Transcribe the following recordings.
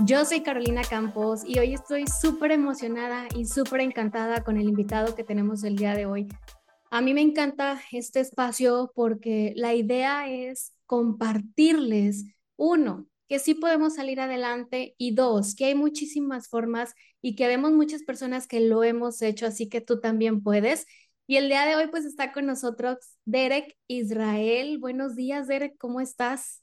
Yo soy Carolina Campos y hoy estoy súper emocionada y súper encantada con el invitado que tenemos el día de hoy. A mí me encanta este espacio porque la idea es compartirles, uno, que sí podemos salir adelante y dos, que hay muchísimas formas y que vemos muchas personas que lo hemos hecho, así que tú también puedes. Y el día de hoy pues está con nosotros Derek Israel. Buenos días, Derek, ¿cómo estás?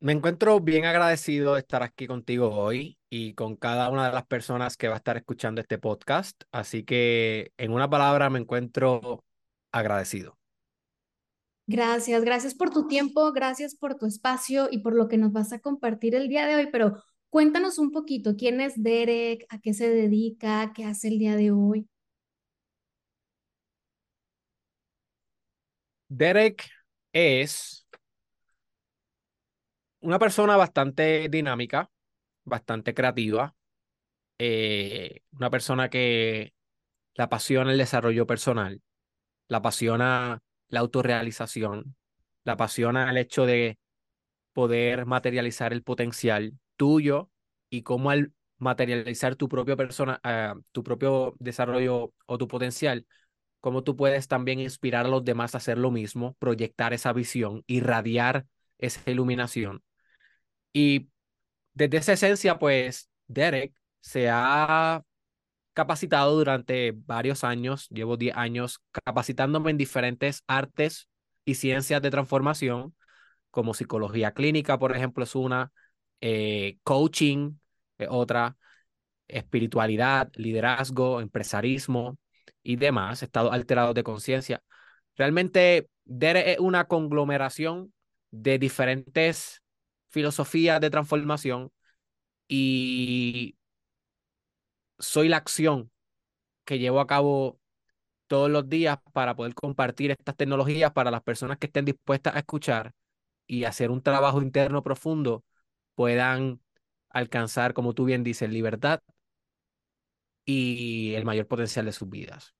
Me encuentro bien agradecido de estar aquí contigo hoy y con cada una de las personas que va a estar escuchando este podcast. Así que en una palabra me encuentro agradecido. Gracias, gracias por tu tiempo, gracias por tu espacio y por lo que nos vas a compartir el día de hoy, pero cuéntanos un poquito, ¿quién es Derek? ¿A qué se dedica? ¿Qué hace el día de hoy? Derek es una persona bastante dinámica, bastante creativa, eh, una persona que la apasiona el desarrollo personal, la apasiona la autorrealización, la apasiona el hecho de poder materializar el potencial tuyo y cómo al materializar tu propio persona, ah, tu propio desarrollo o tu potencial, cómo tú puedes también inspirar a los demás a hacer lo mismo, proyectar esa visión, irradiar esa iluminación. Y desde esa esencia, pues Derek se ha capacitado durante varios años, llevo 10 años capacitándome en diferentes artes y ciencias de transformación, como psicología clínica, por ejemplo, es una, eh, coaching, otra, espiritualidad, liderazgo, empresarismo, y demás, estados alterados de conciencia. Realmente, DERE es una conglomeración de diferentes filosofías de transformación y soy la acción que llevo a cabo todos los días para poder compartir estas tecnologías para las personas que estén dispuestas a escuchar y hacer un trabajo interno profundo, puedan alcanzar, como tú bien dices, libertad y el mayor potencial de sus vidas.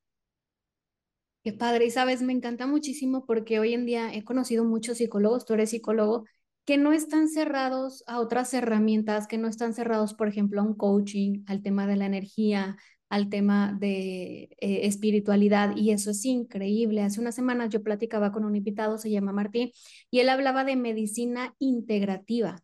Qué padre, y sabes, me encanta muchísimo porque hoy en día he conocido muchos psicólogos, tú eres psicólogo, que no están cerrados a otras herramientas, que no están cerrados, por ejemplo, a un coaching, al tema de la energía, al tema de eh, espiritualidad, y eso es increíble. Hace unas semanas yo platicaba con un invitado, se llama Martín, y él hablaba de medicina integrativa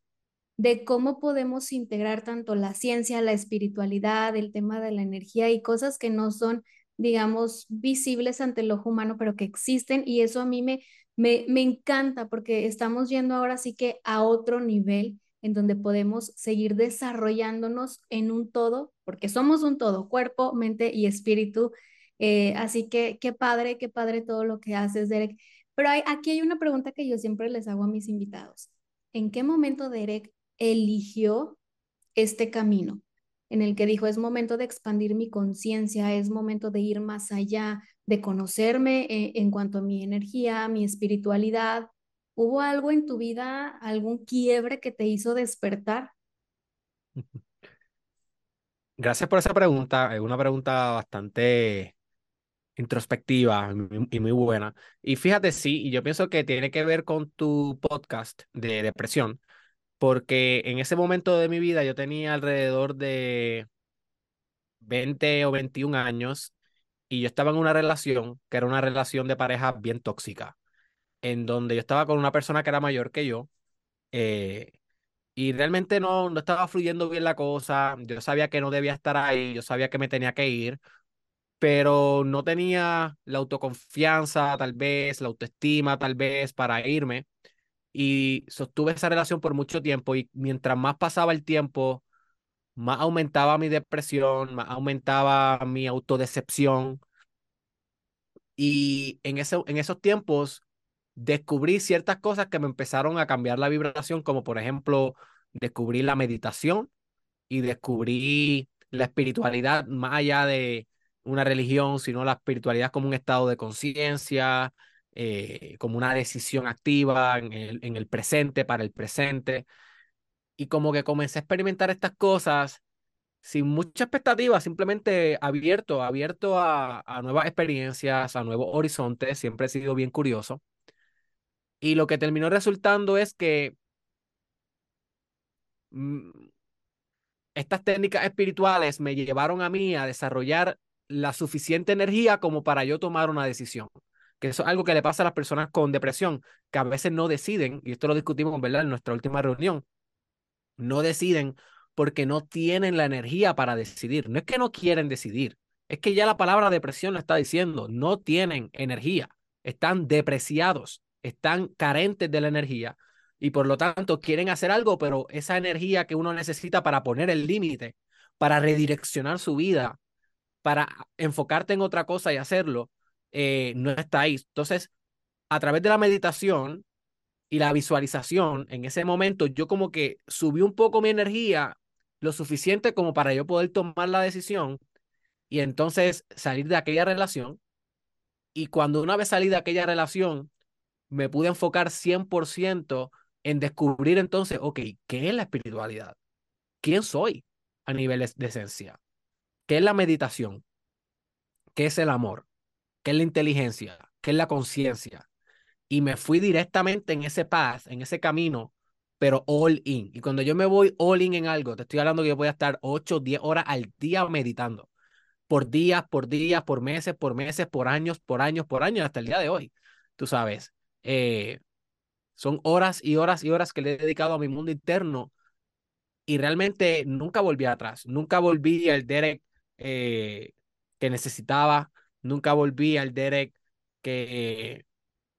de cómo podemos integrar tanto la ciencia, la espiritualidad, el tema de la energía y cosas que no son, digamos, visibles ante el ojo humano, pero que existen y eso a mí me, me, me encanta porque estamos yendo ahora sí que a otro nivel en donde podemos seguir desarrollándonos en un todo, porque somos un todo, cuerpo, mente y espíritu. Eh, así que qué padre, qué padre todo lo que haces, Derek. Pero hay, aquí hay una pregunta que yo siempre les hago a mis invitados. ¿En qué momento, Derek, eligió este camino en el que dijo, es momento de expandir mi conciencia, es momento de ir más allá, de conocerme eh, en, cuanto a mi energía, mi espiritualidad. ¿Hubo algo en tu vida, algún quiebre que te hizo despertar? Gracias por esa pregunta. Es una pregunta bastante introspectiva y muy buena. Y fíjate, sí, y yo pienso que tiene que ver con tu podcast de depresión, porque en ese momento de mi vida yo tenía alrededor de 20 o 21 años y yo estaba en una relación que era una relación de pareja bien tóxica, en donde yo estaba con una persona que era mayor que yo eh, y realmente no, no estaba fluyendo bien la cosa, yo sabía que no debía estar ahí, yo sabía que me tenía que ir, pero no tenía la autoconfianza tal vez, la autoestima tal vez para irme y sostuve esa relación por mucho tiempo y mientras más pasaba el tiempo, más aumentaba mi depresión, más aumentaba mi autodecepción. Y en, ese, en esos tiempos descubrí ciertas cosas que me empezaron a cambiar la vibración, como por ejemplo, descubrí la meditación y descubrí la espiritualidad más allá de una religión, sino la espiritualidad como un estado de conciencia, eh, como una decisión activa en el, en el presente, para el presente. Y como que comencé a experimentar estas cosas sin mucha expectativa, simplemente abierto, abierto a, a nuevas experiencias, a nuevos horizontes, siempre he sido bien curioso. Y lo que terminó resultando es que mm, estas técnicas espirituales me llevaron a mí a desarrollar la suficiente energía como para yo tomar una decisión. Que eso es algo que le pasa a las personas con depresión, que a veces no deciden, y esto lo discutimos, ¿verdad? En nuestra última reunión, no deciden porque no tienen la energía para decidir. No es que no quieren decidir, es que ya la palabra depresión lo está diciendo, no tienen energía, están depreciados, están carentes de la energía y por lo tanto quieren hacer algo, pero esa energía que uno necesita para poner el límite, para redireccionar su vida, para enfocarte en otra cosa y hacerlo, eh, no está ahí. Entonces, a través de la meditación y la visualización, en ese momento yo como que subí un poco mi energía, lo suficiente como para yo poder tomar la decisión y entonces salir de aquella relación. Y cuando una vez salí de aquella relación, me pude enfocar 100% en descubrir entonces, ok, ¿qué es la espiritualidad? ¿Quién soy a niveles de esencia? ¿Qué es la meditación? ¿Qué es el amor? ¿Qué es la inteligencia? ¿Qué es la conciencia? Y me fui directamente en ese path, en ese camino, pero all in. Y cuando yo me voy all in en algo, te estoy hablando que yo voy a estar 8, 10 horas al día meditando. Por días, por días, por meses, por meses, por años, por años, por años, hasta el día de hoy. Tú sabes. Eh, son horas y horas y horas que le he dedicado a mi mundo interno y realmente nunca volví atrás. Nunca volví al Derek eh, que necesitaba. Nunca volví al Derek que,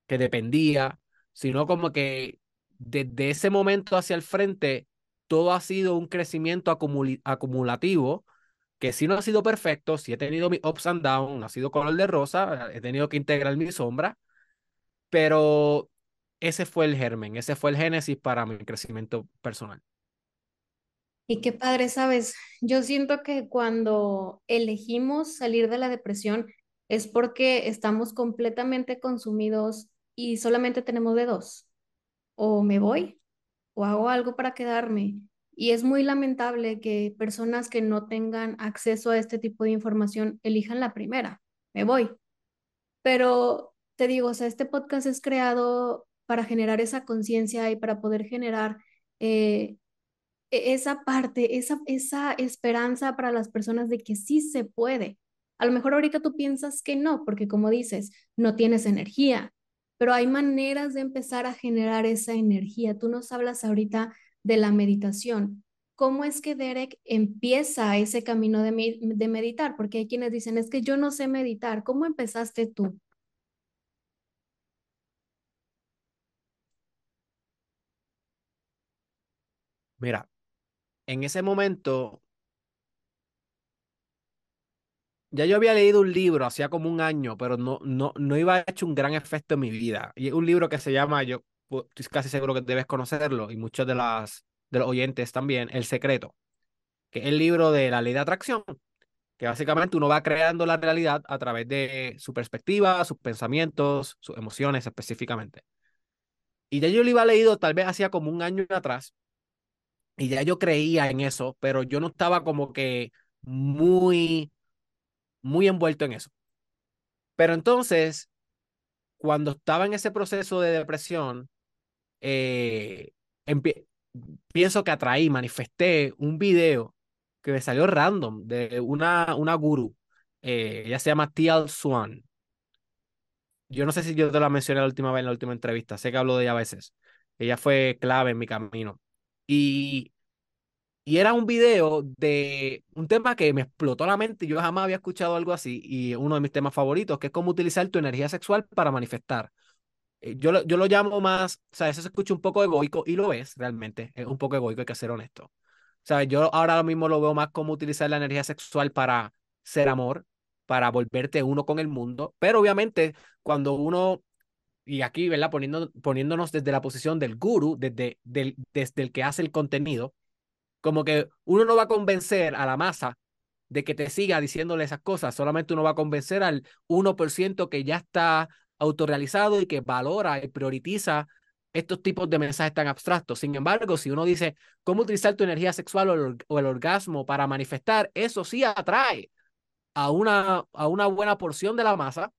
que dependía, sino como que desde ese momento hacia el frente, todo ha sido un crecimiento acumulativo, que si no ha sido perfecto, si he tenido mis ups and downs, ha sido color de rosa, he tenido que integrar mi sombra, pero ese fue el germen, ese fue el génesis para mi crecimiento personal. Y qué padre, sabes, yo siento que cuando elegimos salir de la depresión es porque estamos completamente consumidos y solamente tenemos de dos. O me voy o hago algo para quedarme. Y es muy lamentable que personas que no tengan acceso a este tipo de información elijan la primera, me voy. Pero te digo, o sea, este podcast es creado para generar esa conciencia y para poder generar eh, e-, esa parte, esa, esa esperanza para las personas de que sí se puede. A lo mejor ahorita tú piensas que no, porque como dices, no tienes energía, pero hay maneras de empezar a generar esa energía. Tú nos hablas ahorita de la meditación. ¿Cómo es que Derek empieza ese camino de, de meditar? Porque hay quienes dicen, es que yo no sé meditar. ¿Cómo empezaste tú? Mira, en ese momento, ya yo había leído un libro hacía como un año, pero no, no, no iba a hecho un gran efecto en mi vida. Y es un libro que se llama, yo estoy casi seguro que debes conocerlo, y muchos de, las, de los oyentes también, El Secreto, que es el libro de la ley de atracción, que básicamente uno va creando la realidad a través de su perspectiva, sus pensamientos, sus emociones específicamente. Y ya yo lo iba leído tal vez hacía como un año atrás, y ya yo creía en eso, pero yo no estaba como que muy, muy envuelto en eso. Pero entonces, cuando estaba en ese proceso de depresión, eh, pienso que atraí, manifesté un video que me salió random de una, una guru. Eh, ella se llama Tial Swan. Yo no sé si yo te la mencioné la última vez en la última entrevista, sé que hablo de ella a veces. Ella fue clave en mi camino. Y, y era un video de un tema que me explotó la mente. Yo jamás había escuchado algo así. Y uno de mis temas favoritos, que es cómo utilizar tu energía sexual para manifestar. Eh, yo lo, yo lo llamo más, o sea, eso se escucha un poco egoico y lo es realmente. Es un poco egoico, hay que ser honesto. O yo ahora mismo lo veo más como utilizar la energía sexual para ser amor, para volverte uno con el mundo. Pero obviamente, cuando uno y aquí, ¿verdad? Poniendo, poniéndonos desde la posición del guru, desde, del, desde el que hace el contenido, como que uno no va a convencer a la masa de que te siga diciéndole esas cosas, solamente uno va a convencer al 1% que ya está autorrealizado y que valora y prioriza estos tipos de mensajes tan abstractos. Sin embargo, si uno dice cómo utilizar tu energía sexual o el, orgasmo para manifestar, eso sí atrae a una, a una buena porción de la masa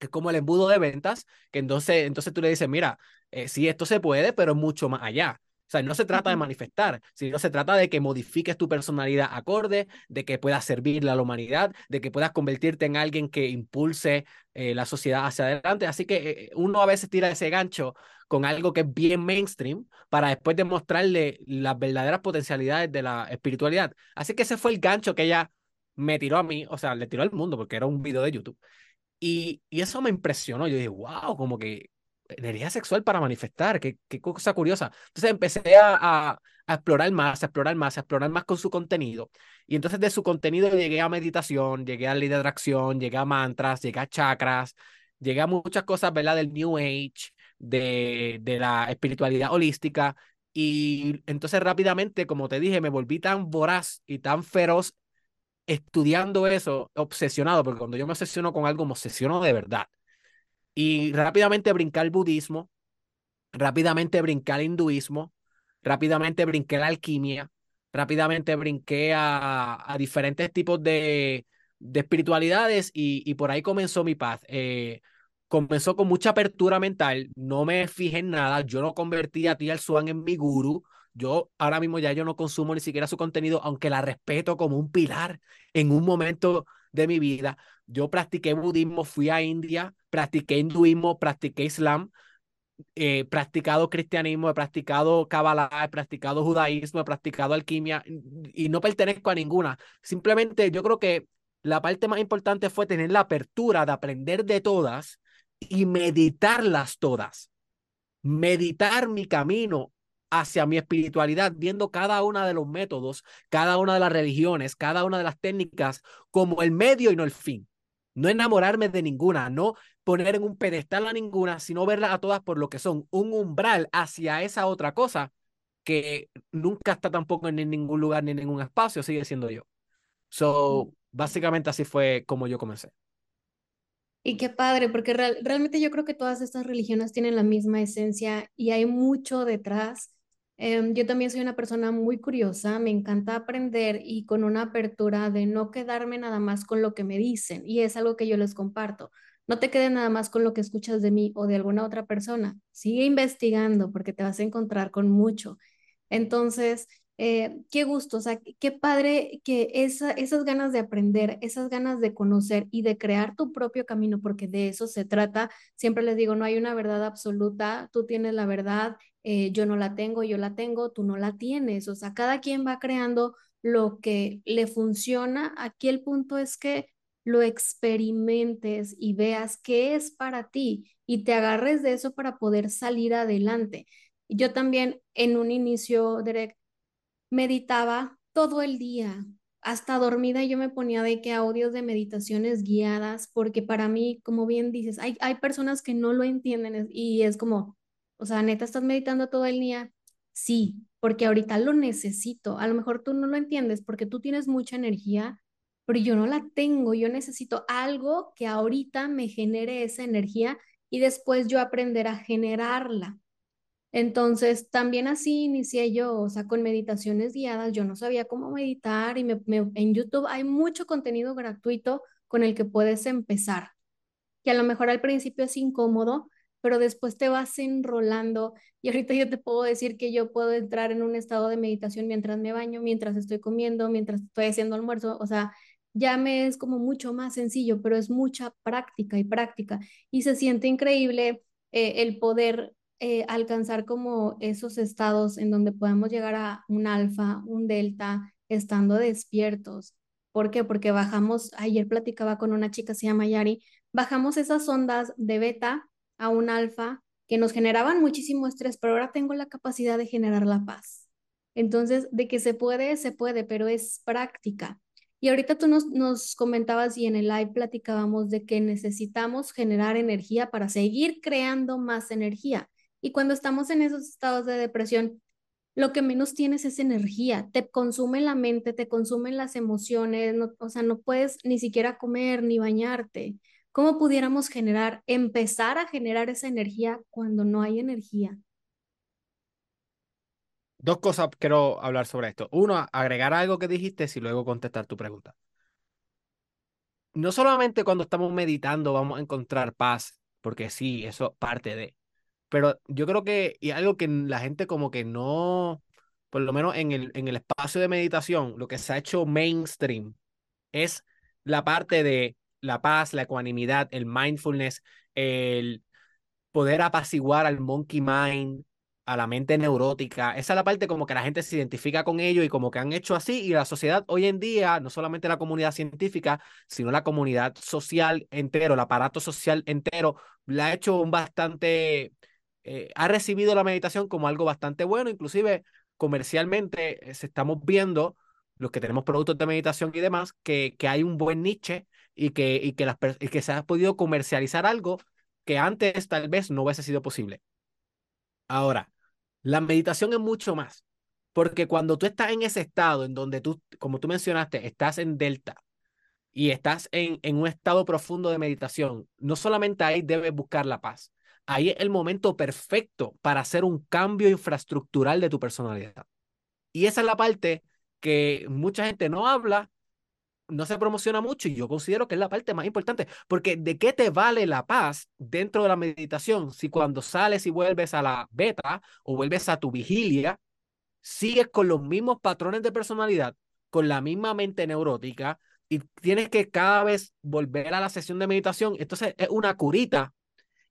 es como el embudo de ventas, que entonces, entonces tú le dices, mira, eh, sí, esto se puede, pero mucho más allá. O sea, no se trata de manifestar, sino se trata de que modifiques tu personalidad acorde, de que puedas servirle a la humanidad, de que puedas convertirte en alguien que impulse eh, la sociedad hacia adelante. Así que eh, uno a veces tira ese gancho con algo que es bien mainstream para después demostrarle las verdaderas potencialidades de la espiritualidad. Así que ese fue el gancho que ella me tiró a mí, o sea, le tiró al mundo porque era un video de YouTube. Y, y eso me impresionó. Yo dije, wow, como que energía sexual para manifestar, qué, qué cosa curiosa. Entonces empecé a, a, a, explorar más, a explorar más, a explorar más con su contenido. Y entonces de su contenido llegué a meditación, llegué a ley de atracción, llegué a mantras, llegué a chakras, llegué a muchas cosas, ¿verdad? Del New Age, de, de la espiritualidad holística. Y entonces rápidamente, como te dije, me volví tan voraz y tan feroz estudiando eso, obsesionado, porque cuando yo me obsesiono con algo, me obsesiono de verdad y rápidamente brincar el budismo, rápidamente brincar el hinduismo, rápidamente brinqué la alquimia, rápidamente brinqué a, a diferentes tipos de, de espiritualidades y, y, por ahí comenzó mi paz. Eh, comenzó con mucha apertura mental, no me fijé en nada, yo no convertí a Tia Swan en mi guru, yo ahora mismo ya yo no consumo ni siquiera su contenido, aunque la respeto como un pilar en un momento de mi vida. Yo practiqué budismo, fui a India, practiqué hinduismo, practiqué islam, he practicado cristianismo, he practicado Kabbalah, he practicado judaísmo, he practicado alquimia y no pertenezco a ninguna. Simplemente yo creo que la parte más importante fue tener la apertura de aprender de todas y meditarlas todas. Meditar mi camino hacia mi espiritualidad, viendo cada una de los métodos, cada una de las religiones, cada una de las técnicas como el medio y no el fin. No enamorarme de ninguna, no poner en un pedestal a ninguna, sino verlas a todas por lo que son, un umbral hacia esa otra cosa que nunca está tampoco en ningún lugar ni en ningún espacio, sigue siendo yo. So, básicamente así fue como yo comencé. Y qué padre, porque real, realmente yo creo que todas estas religiones tienen la misma esencia y hay mucho detrás Em, yo también soy una persona muy curiosa, me encanta aprender y con una apertura de no quedarme nada más con lo que me dicen y es algo que yo les comparto. No te quedes nada más con lo que escuchas de mí o de alguna otra persona. Sigue investigando porque te vas a encontrar con mucho. Entonces, eh, qué gusto, o sea, qué padre que esa, esas ganas de aprender, esas ganas de conocer y de crear tu propio camino, porque de eso se trata. Siempre les digo, no hay una verdad absoluta, tú tienes la verdad, eh, yo no la tengo, yo la tengo, tú no la tienes, o sea, cada quien va creando lo que le funciona. Aquí el punto es que lo experimentes y veas qué es para ti y te agarres de eso para poder salir adelante. Yo también en un inicio, Derek, meditaba todo el día, hasta dormida yo me ponía de que audios de meditaciones guiadas, porque para mí, como bien dices, hay, hay personas que no lo entienden y es como, o sea, neta, estás meditando todo el día. Sí, porque ahorita lo necesito. A lo mejor tú no lo entiendes porque tú tienes mucha energía, pero yo no la tengo. Yo necesito algo que ahorita me genere esa energía y después yo aprender a generarla. Entonces, también así inicié yo, o sea, con meditaciones guiadas, yo no sabía cómo meditar y en YouTube hay mucho contenido gratuito con el que puedes empezar, que a lo mejor al principio es incómodo, pero después te vas enrolando y ahorita yo te puedo decir que yo puedo entrar en un estado de meditación mientras me baño, mientras estoy comiendo, mientras estoy haciendo almuerzo, o sea, ya me es como mucho más sencillo, pero es mucha práctica y práctica y se siente increíble eh, el poder eh, alcanzar como esos estados en donde podamos llegar a un alfa, un delta, estando despiertos. ¿Por qué? Porque bajamos, ayer platicaba con una chica, se llama Yari, bajamos esas ondas de beta a un alfa que nos generaban muchísimo estrés, pero ahora tengo la capacidad de generar la paz. Entonces, de que se puede, se puede, pero es práctica. Y ahorita tú nos, nos comentabas y en el live platicábamos de que necesitamos generar energía para seguir creando más energía. Y cuando estamos en esos estados de depresión, lo que menos tienes es energía, te consume la mente, te consumen las emociones, o sea, no puedes ni siquiera comer ni bañarte. ¿Cómo pudiéramos generar, empezar a generar esa energía cuando no hay energía? Dos cosas quiero hablar sobre esto. Uno, agregar algo que dijiste y luego contestar tu pregunta. No solamente cuando estamos meditando vamos a encontrar paz, porque sí, eso parte de, pero yo creo que, y algo que la gente como que no, por lo menos en el, en el espacio de meditación, lo que se ha hecho mainstream es la parte de la paz, la ecuanimidad, el mindfulness, el poder apaciguar al monkey mind, a la mente neurótica. Esa es la parte como que la gente se identifica con ello y como que han hecho así. Y la sociedad hoy en día, no solamente la comunidad científica, sino la comunidad social entero, el aparato social entero, la ha hecho un bastante, eh, ha recibido la meditación como algo bastante bueno, inclusive comercialmente eh, se estamos viendo los que tenemos productos de meditación y demás, que, que hay un buen niche y que, y que, las, y que se ha podido comercializar algo que antes tal vez no hubiese sido posible. Ahora, la meditación es mucho más, porque cuando tú estás en ese estado en donde tú, como tú mencionaste, estás en delta y estás en, en un estado profundo de meditación, no solamente ahí debes buscar la paz, ahí es el momento perfecto para hacer un cambio infraestructural de tu personalidad. Y esa es la parte que mucha gente no habla, no se promociona mucho y yo considero que es la parte más importante, porque ¿de qué te vale la paz dentro de la meditación si cuando sales y vuelves a la beta o vuelves a tu vigilia, sigues con los mismos patrones de personalidad, con la misma mente neurótica y tienes que cada vez volver a la sesión de meditación? Entonces es una curita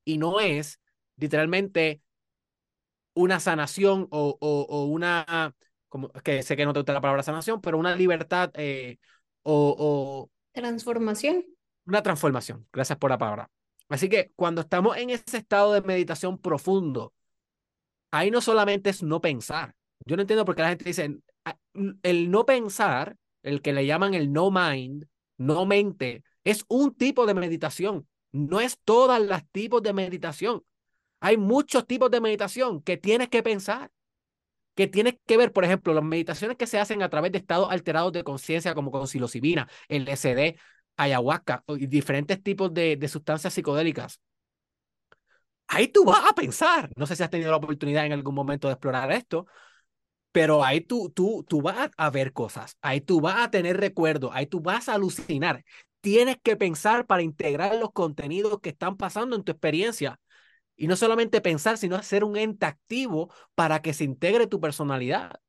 y no es literalmente una sanación o, o, una, como, que sé que no te gusta la palabra sanación, pero una libertad eh, o, o... Transformación. Una transformación, gracias por la palabra. Así que cuando estamos en ese estado de meditación profundo, ahí no solamente es no pensar. Yo no entiendo por qué la gente dice, ah, el no pensar, el que le llaman el no mind, no mente, es un tipo de meditación. No es todas las tipos de meditación. Hay muchos tipos de meditación que tienes que pensar, que tienes que ver, por ejemplo, las meditaciones que se hacen a través de estados alterados de conciencia, como con psilocibina, LSD, ayahuasca y diferentes tipos de, de sustancias psicodélicas. Ahí tú vas a pensar. No sé si has tenido la oportunidad en algún momento de explorar esto, pero ahí tú, tú, tú vas a ver cosas, ahí tú vas a tener recuerdos, ahí tú vas a alucinar. Tienes que pensar para integrar los contenidos que están pasando en tu experiencia. Y no solamente pensar, sino hacer un ente activo para que se integre tu personalidad.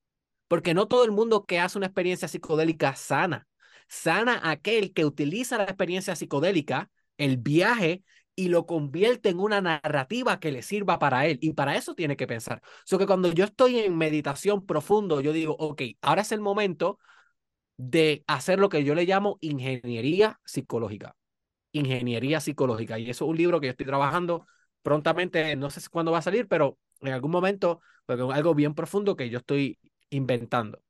Porque no todo el mundo que hace una experiencia psicodélica sana. Sana aquel que utiliza la experiencia psicodélica, el viaje, y lo convierte en una narrativa que le sirva para él. Y para eso tiene que pensar. So que cuando yo estoy en meditación profundo, yo digo, ok, ahora es el momento de hacer lo que yo le llamo ingeniería psicológica. Ingeniería psicológica. Y eso es un libro que yo estoy trabajando prontamente, no sé cuándo va a salir, pero en algún momento, porque es algo bien profundo que yo estoy inventando.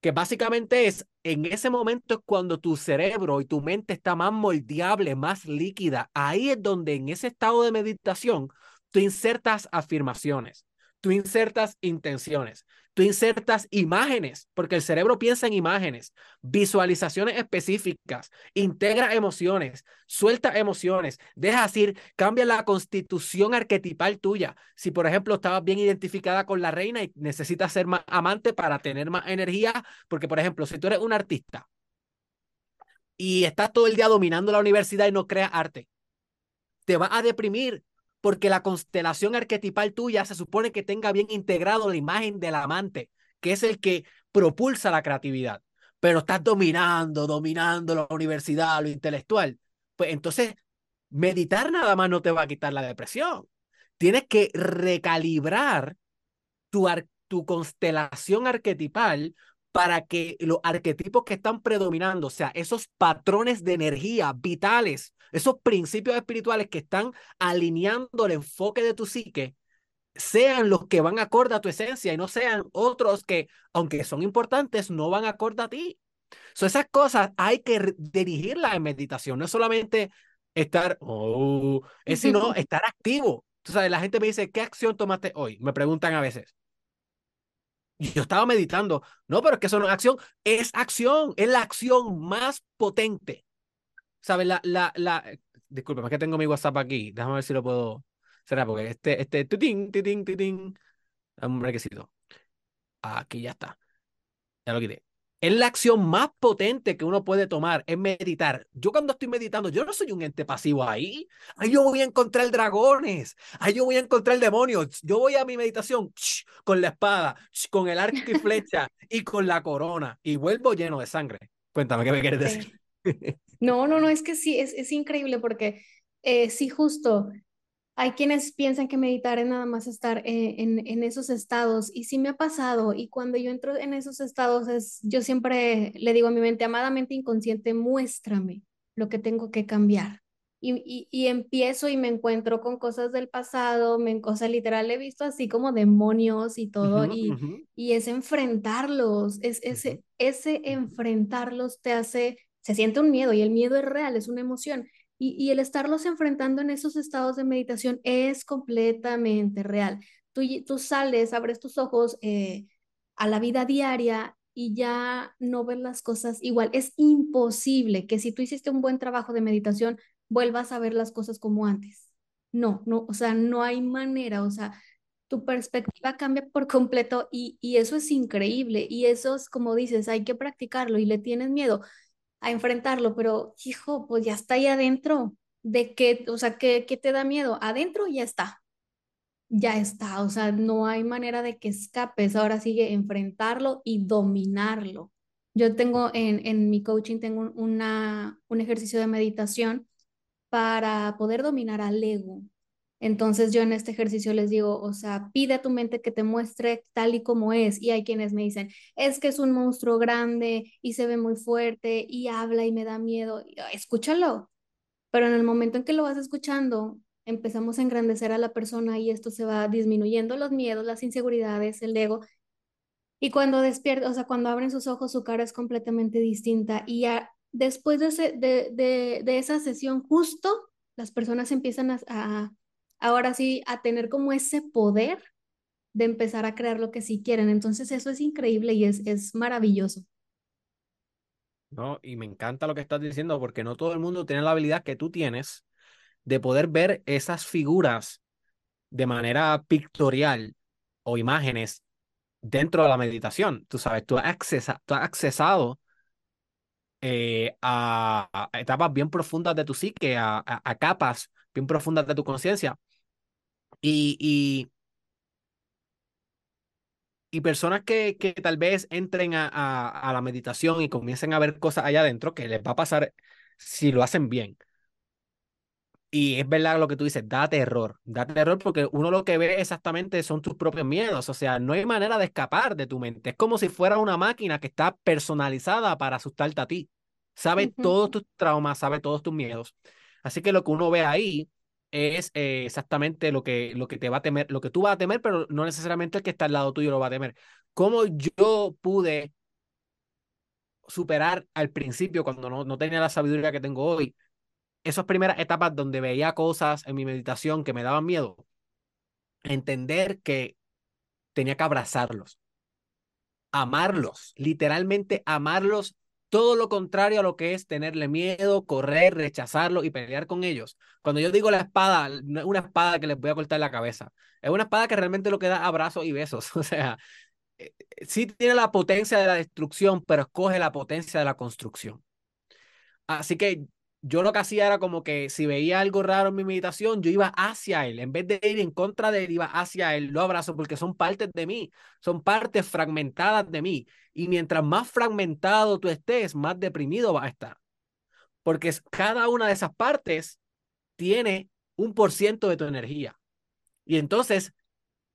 Que básicamente es, en ese momento es cuando tu cerebro y tu mente está más moldeable, más líquida. Ahí es donde en ese estado de meditación tú insertas afirmaciones, tú insertas intenciones, tú insertas imágenes, porque el cerebro piensa en imágenes, visualizaciones específicas, integra emociones, suelta emociones, deja decir, cambia la constitución arquetipal tuya. Si, por ejemplo, estabas bien identificada con la reina y necesitas ser más amante para tener más energía, porque, por ejemplo, si tú eres un artista y estás todo el día dominando la universidad y no creas arte, te va a deprimir porque la constelación arquetipal tuya se supone que tenga bien integrado la imagen del amante, que es el que propulsa la creatividad, pero estás dominando, dominando la universidad, lo intelectual. Pues entonces, meditar nada más no te va a quitar la depresión. Tienes que recalibrar tu, tu constelación arquetipal para que los arquetipos que están predominando, o sea, esos patrones de energía vitales, esos principios espirituales que están alineando el enfoque de tu psique, sean los que van acorde a tu esencia y no sean otros que, aunque son importantes, no van acorde a ti. So, esas cosas hay que dirigirlas en meditación, no es solamente estar, oh, es sino estar activo. Tú sabes, la gente me dice, ¿qué acción tomaste hoy? Me preguntan a veces. Yo estaba meditando. No, pero es que eso no es acción. Es acción. Es la acción más potente. ¿Sabes? La, la, la... Disculpa, es que tengo mi WhatsApp aquí. Déjame ver si lo puedo cerrar, porque este, este, tutín, tutín, tutín. Un requisito. Aquí ya está. Ya lo quité. es la acción más potente que uno puede tomar, es meditar. Yo cuando estoy meditando, yo no soy un ente pasivo ahí. Ahí yo voy a encontrar dragones, ahí yo voy a encontrar demonios. Yo voy a mi meditación con la espada, con el arco y flecha y con la corona y vuelvo lleno de sangre. Cuéntame, ¿qué me quieres decir? No, no, no, es que sí, es, es increíble porque eh, sí, justo hay quienes piensan que meditar es nada más estar eh, en, en, esos estados y sí me ha pasado y cuando yo entro en esos estados es, yo siempre le digo a mi mente, amadamente inconsciente, muéstrame lo que tengo que cambiar. Y, y, empiezo y me encuentro con cosas del pasado, me, o sea, literal he visto así como demonios y todo, y, y es enfrentarlos, es, ese, ese enfrentarlos te hace, se siente un miedo y el miedo es real, es una emoción, y, el estarlos enfrentando en esos estados de meditación es completamente real. Tú, tú sales, abres tus ojos eh, a la vida diaria y ya no ves las cosas igual. Es imposible que si tú hiciste un buen trabajo de meditación, vuelvas a ver las cosas como antes. No, no, o sea, no hay manera, o sea, tu perspectiva cambia por completo y, y eso es increíble y eso es como dices, hay que practicarlo y le tienes miedo a enfrentarlo, pero hijo, pues ya está ahí adentro. ¿De qué, o sea, qué, qué te da miedo? Adentro ya está. Ya está, o sea, no hay manera de que escapes. Ahora sigue enfrentarlo y dominarlo. Yo tengo en, en mi coaching, tengo una, un ejercicio de meditación para poder dominar al ego. Entonces yo en este ejercicio les digo, o sea, pide a tu mente que te muestre tal y como es. Y hay quienes me dicen, es que es un monstruo grande y se ve muy fuerte y habla y me da miedo. Escúchalo. Pero en el momento en que lo vas escuchando, empezamos a engrandecer a la persona y esto se va disminuyendo los miedos, las inseguridades, el ego. Y cuando despierta, o sea, cuando abren sus ojos, su cara es completamente distinta. Y después de, de, de, esa sesión, justo las personas empiezan a ahora sí a tener como ese poder de empezar a crear lo que sí quieren. Entonces eso es increíble y es, es maravilloso. No, y me encanta lo que estás diciendo porque no todo el mundo tiene la habilidad que tú tienes de poder ver esas figuras de manera pictorial o imágenes dentro de la meditación. Tú sabes, tú has, accesado eh, a, etapas bien profundas de tu psique, a capas bien profundas de tu conciencia y, y, y personas que, que tal vez entren a, a, la meditación y comiencen a ver cosas allá adentro, que les va a pasar si lo hacen bien. Y es verdad lo que tú dices, da terror, da terror porque uno lo que ve exactamente son tus propios miedos, o sea, no hay manera de escapar de tu mente, es como si fuera una máquina que está personalizada para asustarte a ti, sabe todos tus traumas, sabe todos tus miedos. Así que lo que uno ve ahí es eh, exactamente lo que, lo que te va a temer, lo que tú vas a temer, pero no necesariamente el que está al lado tuyo lo va a temer. ¿Cómo yo pude superar al principio, cuando no, no tenía la sabiduría que tengo hoy, esas primeras etapas donde veía cosas en mi meditación que me daban miedo? Entender que tenía que abrazarlos, amarlos, literalmente amarlos todo lo contrario a lo que es tenerle miedo, correr, rechazarlo y pelear con ellos. Cuando yo digo la espada, no es una espada que les voy a cortar la cabeza, es una espada que realmente lo que da abrazos y besos. O sea, eh, sí tiene la potencia de la destrucción, pero escoge la potencia de la construcción. Así que yo lo que hacía era como que si veía algo raro en mi meditación, yo iba hacia él. En vez de ir en contra de él, iba hacia él. Lo abrazo porque son partes de mí, son partes fragmentadas de mí. Y mientras más fragmentado tú estés, más deprimido vas a estar. Porque cada una de esas partes tiene un por ciento de tu energía. Y entonces,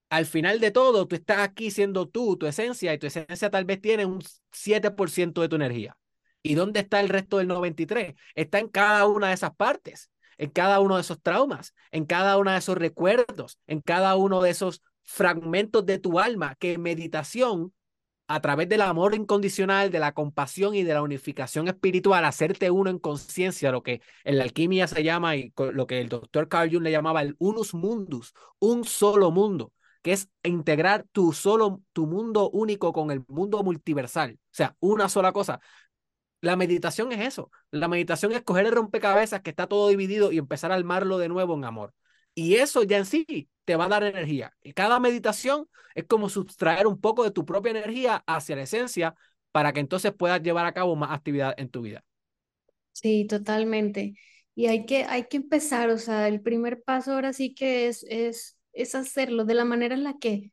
al final de todo, tú estás aquí siendo tú, tu esencia, y tu esencia tal vez tiene un 7% de tu energía. ¿Y dónde está el resto del 93? Está en cada una de esas partes, en cada uno de esos traumas, en cada uno de esos recuerdos, en cada uno de esos fragmentos de tu alma que meditación a través del amor incondicional, de la compasión y de la unificación espiritual, hacerte uno en conciencia, lo que en la alquimia se llama y lo que el doctor Carl Jung le llamaba el unus mundus, un solo mundo, que es integrar tu solo tu mundo único con el mundo multiversal, o sea, una sola cosa. La meditación es eso. La meditación es coger el rompecabezas que está todo dividido y empezar a armarlo de nuevo en amor. Y eso ya en sí te va a dar energía. Y cada meditación es como sustraer un poco de tu propia energía hacia la esencia para que entonces puedas llevar a cabo más actividad en tu vida. Sí, totalmente. Y hay que, hay que empezar, o sea, el primer paso ahora sí que es, es, es hacerlo de la manera en la que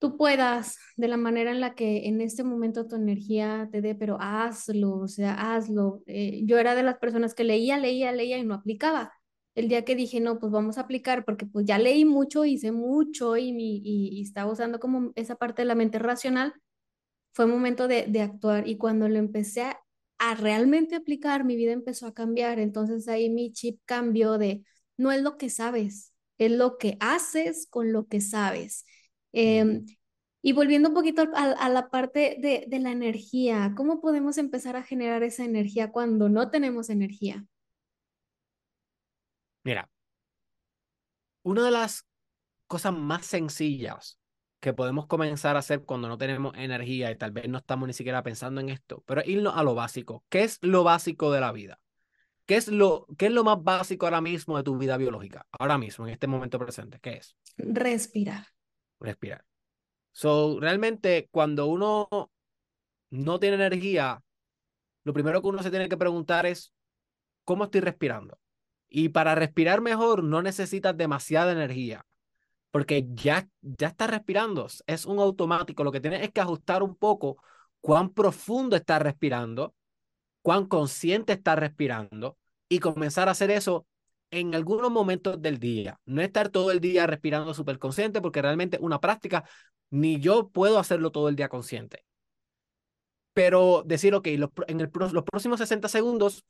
tú puedas, de la manera en la que en este momento tu energía te dé, pero hazlo, o sea, hazlo. Eh, yo era de las personas que leía, leía, leía y no aplicaba. El día que dije, no, pues vamos a aplicar, porque pues ya leí mucho, hice mucho y, mi, y, estaba usando como esa parte de la mente racional, fue momento de, de actuar. Y cuando lo empecé a, a realmente aplicar, mi vida empezó a cambiar. Entonces ahí mi chip cambió de, no es lo que sabes, es lo que haces con lo que sabes. Em, y volviendo un poquito a, a la parte de, de, la energía, ¿cómo podemos empezar a generar esa energía cuando no tenemos energía? Mira, una de las cosas más sencillas que podemos comenzar a hacer cuando no tenemos energía y tal vez no estamos ni siquiera pensando en esto, pero irnos a lo básico. ¿Qué es lo básico de la vida? ¿Qué es lo, qué es lo más básico ahora mismo de tu vida biológica? Ahora mismo, en este momento presente, ¿qué es? Respirar. Respirar. So, realmente, cuando uno no tiene energía, lo primero que uno se tiene que preguntar es, ¿cómo estoy respirando? Y para respirar mejor no necesitas demasiada energía, porque ya, ya estás respirando, es un automático. Lo que tienes es que ajustar un poco cuán profundo estás respirando, cuán consciente estás respirando y comenzar a hacer eso en algunos momentos del día. No estar todo el día respirando súper consciente, porque realmente una práctica, ni yo puedo hacerlo todo el día consciente. Pero decir, ok, en los próximos 60 segundos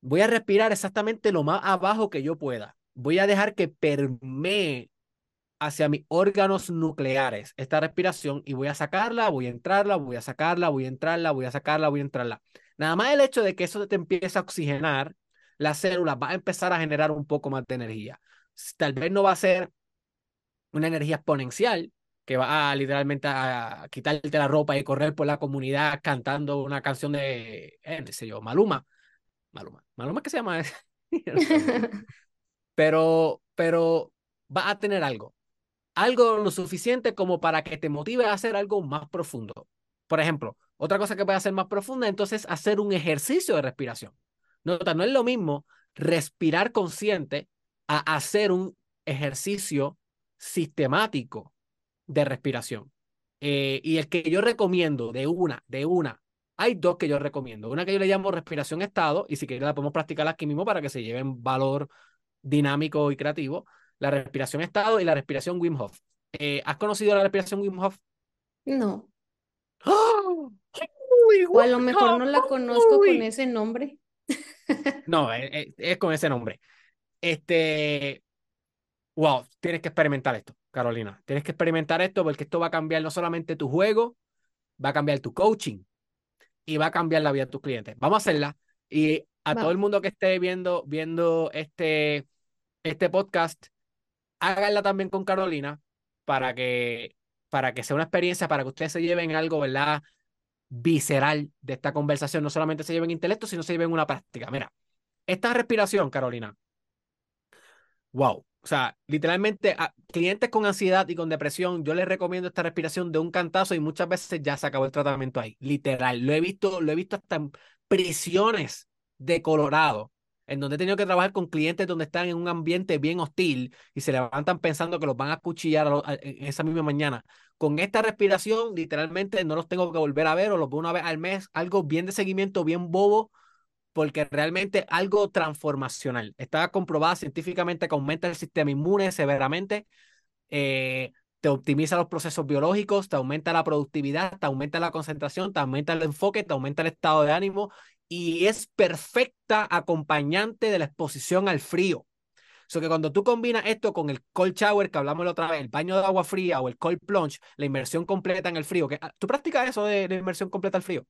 voy a respirar exactamente lo más abajo que yo pueda. Voy a dejar que permee hacia mis órganos nucleares esta respiración y voy a sacarla, voy a entrarla, voy a sacarla, voy a entrarla, voy a sacarla, voy a entrarla. Nada más el hecho de que eso te empiece a oxigenar las células va a empezar a generar un poco más de energía. Tal vez no va a ser una energía exponencial que va a literalmente a quitarte la ropa y correr por la comunidad cantando una canción de, eh, no sé yo, Maluma. Maluma. Maluma, ¿qué se llama? pero, pero va a tener algo. Algo lo suficiente como para que te motive a hacer algo más profundo. Por ejemplo, otra cosa que puede ser más profunda, entonces, hacer un ejercicio de respiración. Nota, no es lo mismo respirar consciente a hacer un ejercicio sistemático de respiración. Eh, y el que yo recomiendo de una, de una, hay dos que yo recomiendo. Una que yo le llamo respiración estado, y si quieres la podemos practicar aquí mismo para que se lleven valor dinámico y creativo. La respiración estado y la respiración Wim Hof. Eh, ¿Has conocido la respiración Wim Hof? No. ¡Oh! O a lo mejor no la conozco con ese nombre. No, es, es, con ese nombre. Este, wow, tienes que experimentar esto, Carolina. Tienes que experimentar esto porque esto va a cambiar no solamente tu juego, va a cambiar tu coaching y va a cambiar la vida de tus clientes. Vamos a hacerla y a todo el mundo que esté viendo, viendo este, este podcast, háganla también con Carolina para que, para que sea una experiencia, para que ustedes se lleven algo, ¿verdad? Visceral de esta conversación, no solamente se lleven intelecto, sino se lleven una práctica. Mira, esta respiración, Carolina, wow. O sea, literalmente a clientes con ansiedad y con depresión, yo les recomiendo esta respiración de un cantazo y muchas veces ya se acabó el tratamiento ahí. Literal, lo he visto, lo he visto hasta en prisiones de Colorado, en donde he tenido que trabajar con clientes donde están en un ambiente bien hostil y se levantan pensando que los van a cuchillar en esa misma mañana con esta respiración, literalmente no los tengo que volver a ver o los veo una vez al mes, algo bien de seguimiento, bien bobo, porque realmente algo transformacional. Está comprobada científicamente que aumenta el sistema inmune severamente, eh, te optimiza los procesos biológicos, te aumenta la productividad, te aumenta la concentración, te aumenta el enfoque, te aumenta el estado de ánimo y es perfecta acompañante de la exposición al frío. So que cuando tú combinas esto con el cold shower que hablamos la otra vez, el baño de agua fría o el cold plunge, la inmersión completa en el frío, que, ¿tú practicas eso de, la inmersión completa al frío?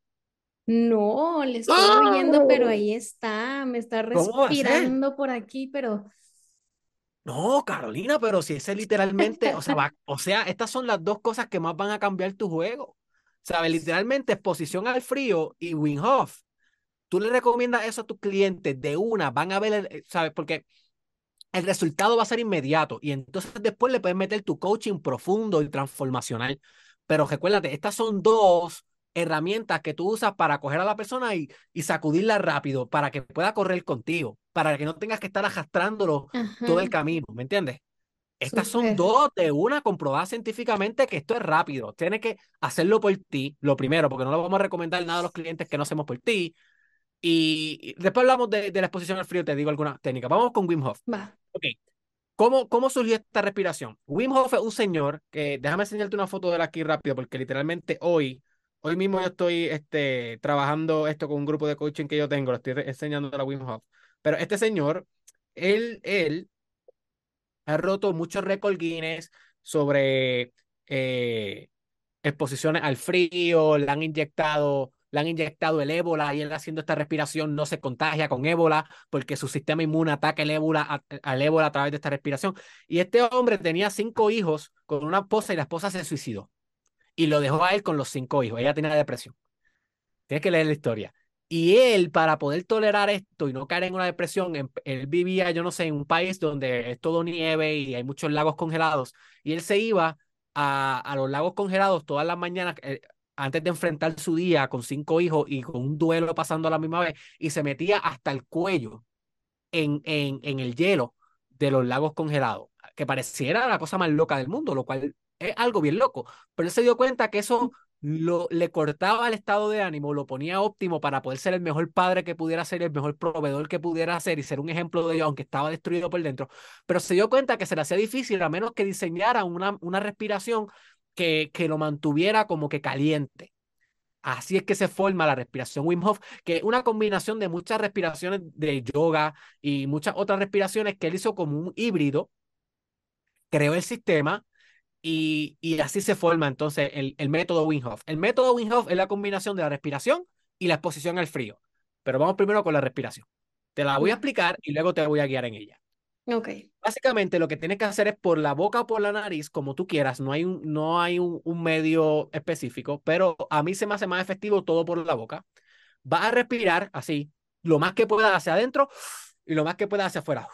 No, le estoy oyendo, pero ahí está, me está respirando por aquí, pero... No, Carolina, pero si ese literalmente, o sea, o sea, estas son las dos cosas que más van a cambiar tu juego. ¿Sabes? Literalmente exposición al frío y Wim Hof. Tú le recomiendas eso a tus clientes de una, van a ver, eh, ¿sabes? Porque el resultado va a ser inmediato y entonces después le puedes meter tu coaching profundo y transformacional. Pero recuérdate, estas son dos herramientas que tú usas para coger a la persona y, y sacudirla rápido para que pueda correr contigo, para que no tengas que estar arrastrándolo todo el camino, ¿me entiendes? Estas son dos de una comprobada científicamente que esto es rápido. Tienes que hacerlo por ti, lo primero, porque no le vamos a recomendar nada a los clientes que no hacemos por ti. Y después hablamos de, de la exposición al frío, te digo alguna técnica. Vamos con Wim Hof. Va. Ok. ¿Cómo, ¿Cómo surgió esta respiración? Wim Hof es un señor que, déjame enseñarte una foto de él aquí rápido, porque literalmente hoy, hoy mismo yo estoy este, trabajando esto con un grupo de coaching que yo tengo, lo estoy enseñando a Wim Hof. Pero este señor, él, él ha roto muchos récords Guinness sobre eh, exposiciones al frío, le han inyectado, le han inyectado el ébola y él haciendo esta respiración no se contagia con ébola porque su sistema inmune ataca el ébola al ébola a través de esta respiración. Y este hombre tenía cinco hijos con una esposa y la esposa se suicidó y lo dejó a él con los cinco hijos. Ella tenía depresión. Tienes que leer la historia. Y él, para poder tolerar esto y no caer en una depresión, em, él vivía, yo no sé, en un país donde es todo nieve y hay muchos lagos congelados. Y él se iba a, a los lagos congelados todas las mañanas eh, antes de enfrentar su día con cinco hijos y con un duelo pasando a la misma vez. Y se metía hasta el cuello en, en, en el hielo de los lagos congelados, que pareciera la cosa más loca del mundo, lo cual es algo bien loco. Pero él se dio cuenta que eso lo, le cortaba el estado de ánimo, lo ponía óptimo para poder ser el mejor padre que pudiera ser, el mejor proveedor que pudiera ser y ser un ejemplo de ello, aunque estaba destruido por dentro. Pero se dio cuenta que se le hacía difícil a menos que diseñara una, una respiración que, que lo mantuviera como que caliente. Así es que se forma la respiración Wim Hof, que es una combinación de muchas respiraciones de yoga y muchas otras respiraciones que él hizo como un híbrido. Creó el sistema, y, y, así se forma entonces el, el método Wim Hof. El método Wim Hof es la combinación de la respiración y la exposición al frío. Pero vamos primero con la respiración. Te la voy a explicar y luego te voy a guiar en ella. Ok. Básicamente lo que tienes que hacer es por la boca o por la nariz, como tú quieras. No hay un, no hay un, medio específico, pero a mí se me hace más efectivo todo por la boca. Vas a respirar así, lo más que puedas hacia adentro y lo más que puedas hacia afuera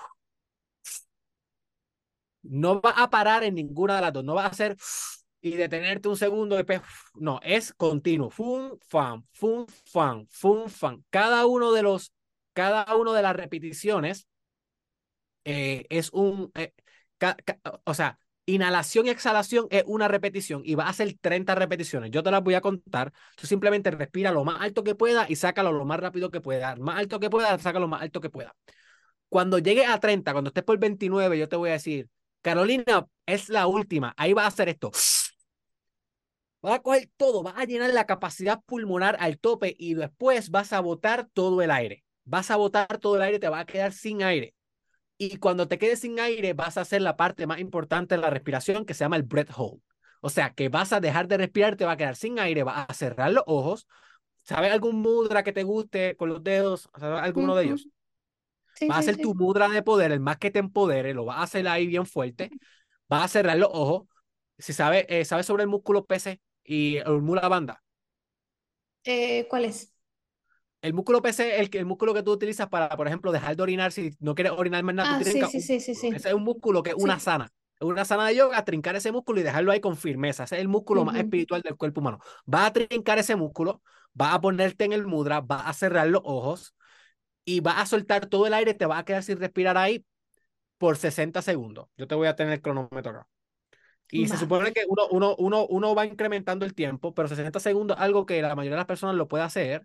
no va a parar en ninguna de las dos, no va a hacer y detenerte un segundo, después, no, es continuo, fun, fan, fun, fan, fun, fan. Cada uno de los, cada uno de las repeticiones eh, es un, eh, o sea, inhalación y exhalación es una repetición y va a hacer 30 repeticiones. Yo te las voy a contar. Tú simplemente respira lo más alto que pueda y sácalo lo más rápido que pueda. Más alto que pueda, sácalo lo más alto que pueda. Cuando llegue a 30, cuando estés por 29, yo te voy a decir, Carolina es la última. Ahí va a hacer esto. Va a coger todo, va a llenar la capacidad pulmonar al tope y después vas a botar todo el aire. Vas a botar todo el aire, te va a quedar sin aire. Y cuando te quedes sin aire, vas a hacer la parte más importante de la respiración que se llama el breath hold. O sea, que vas a dejar de respirar, te va a quedar sin aire, vas a cerrar los ojos. ¿Sabes algún mudra que te guste con los dedos? ¿Sabes alguno de ellos? Va a hacer tu mudra de poder, el más que te empodere, lo vas a hacer ahí bien fuerte. Vas a cerrar los ojos. Si sabes eh, sabe sobre el músculo PC y el mula banda. Eh, ¿Cuál es? El músculo PC es el, el músculo que tú utilizas para, por ejemplo, dejar de orinar si no quieres orinar más nada. Ah, sí, sí, sí, sí, sí, Ese es un músculo que es una sana. Una sana de yoga, trincar ese músculo y dejarlo ahí con firmeza. Ese es el músculo más espiritual del cuerpo humano. Vas a trincar ese músculo, vas a ponerte en el mudra, vas a cerrar los ojos, y vas a soltar todo el aire, te vas a quedar sin respirar ahí por 60 segundos. Yo te voy a tener el cronómetro acá. Y se supone que uno, uno, uno, uno va incrementando el tiempo, pero 60 segundos, algo que la mayoría de las personas lo puede hacer.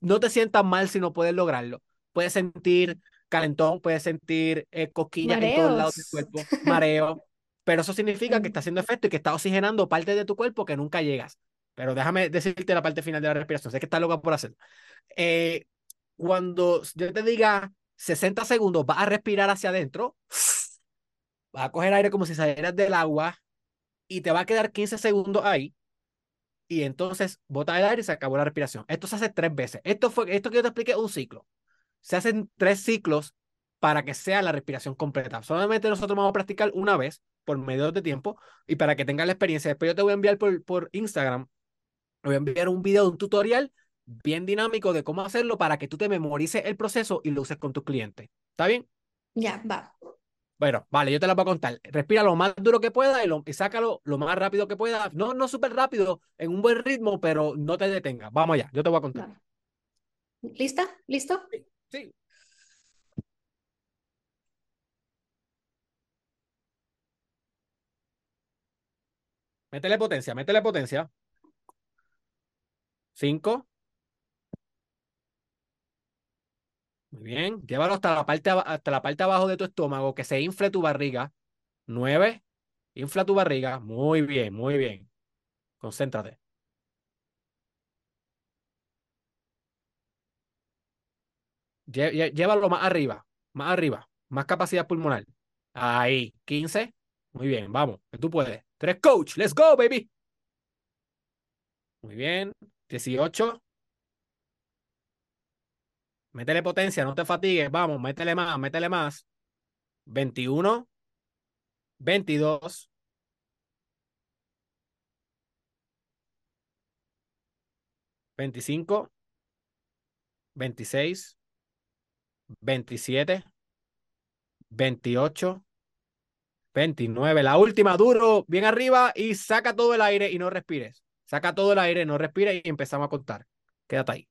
No te sientas mal si no puedes lograrlo. Puedes sentir calentón, puedes sentir eh, cosquillas en todos lados del cuerpo, mareo, pero eso significa que está haciendo efecto y que está oxigenando partes de tu cuerpo que nunca llegas. Pero déjame decirte la parte final de la respiración. Sé que está loca por hacerlo. Eh, cuando yo te diga 60 segundos, vas a respirar hacia adentro, vas a coger aire como si salieras del agua y te va a quedar 15 segundos ahí. Y entonces bota el aire y se acabó la respiración. Esto se hace tres veces. Esto, fue, esto que yo te expliqué un ciclo. Se hacen tres ciclos para que sea la respiración completa. Solamente nosotros vamos a practicar una vez por medio de tiempo y para que tengas la experiencia. Después yo te voy a enviar por, por Instagram, voy a enviar un video, un tutorial bien dinámico de cómo hacerlo para que tú te memorices el proceso y lo uses con tus clientes. ¿Está bien? Ya, va. Bueno, vale, yo te la voy a contar. Respira lo más duro que pueda y, lo, y sácalo lo más rápido que pueda. No, no súper rápido, en un buen ritmo, pero no te detengas. Vamos allá, yo te voy a contar. Vale. ¿Lista? ¿Listo? Sí. Métele potencia, métele potencia. Cinco. Muy bien. Llévalo hasta la parte, hasta la parte abajo de tu estómago, que se infle tu barriga. Nueve. Infla tu barriga. Muy bien, muy bien. Concéntrate. Llévalo más arriba, más arriba, más capacidad pulmonar. Ahí, 15. Muy bien, vamos, que tú puedes. Tres coach, let's go, baby. Muy bien, 18. Métele potencia, no te fatigues, vamos, métele más, métele más. 21. 22. 25. 26. 27, 28, 29. La última, duro, bien arriba y saca todo el aire y no respires. Saca todo el aire, no respires y empezamos a contar. Quédate ahí.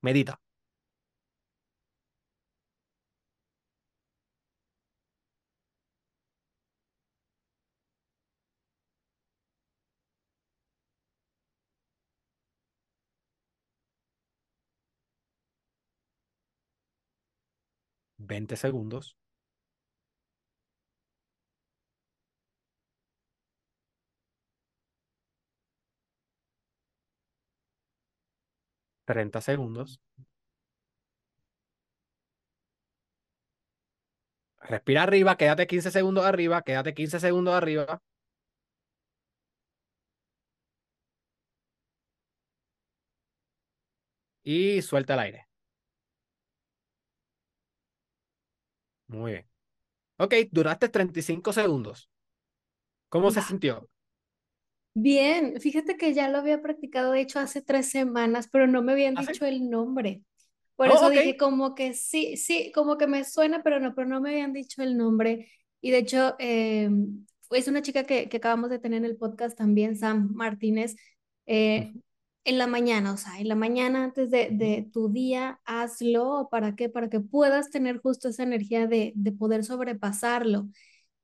Medita. Veinte segundos. Treinta segundos. Respira arriba, quédate 15 segundos arriba, quédate 15 segundos arriba. Y suelta el aire. Muy bien. Ok, duraste 35 segundos. ¿Cómo se sintió? Bien, fíjate que ya lo había practicado, de hecho, hace tres semanas, pero no me habían ¿Ah, sí? dicho el nombre. Por Oh, eso dije como que sí, sí, como que me suena, pero no, pero no me habían dicho el nombre. Y de hecho, eh, es una chica que, que acabamos de tener en el podcast también, Sam Martínez, eh, en la mañana, o sea, en la mañana antes de, de tu día, hazlo. ¿Para qué? Para que puedas tener justo esa energía de, de poder sobrepasarlo.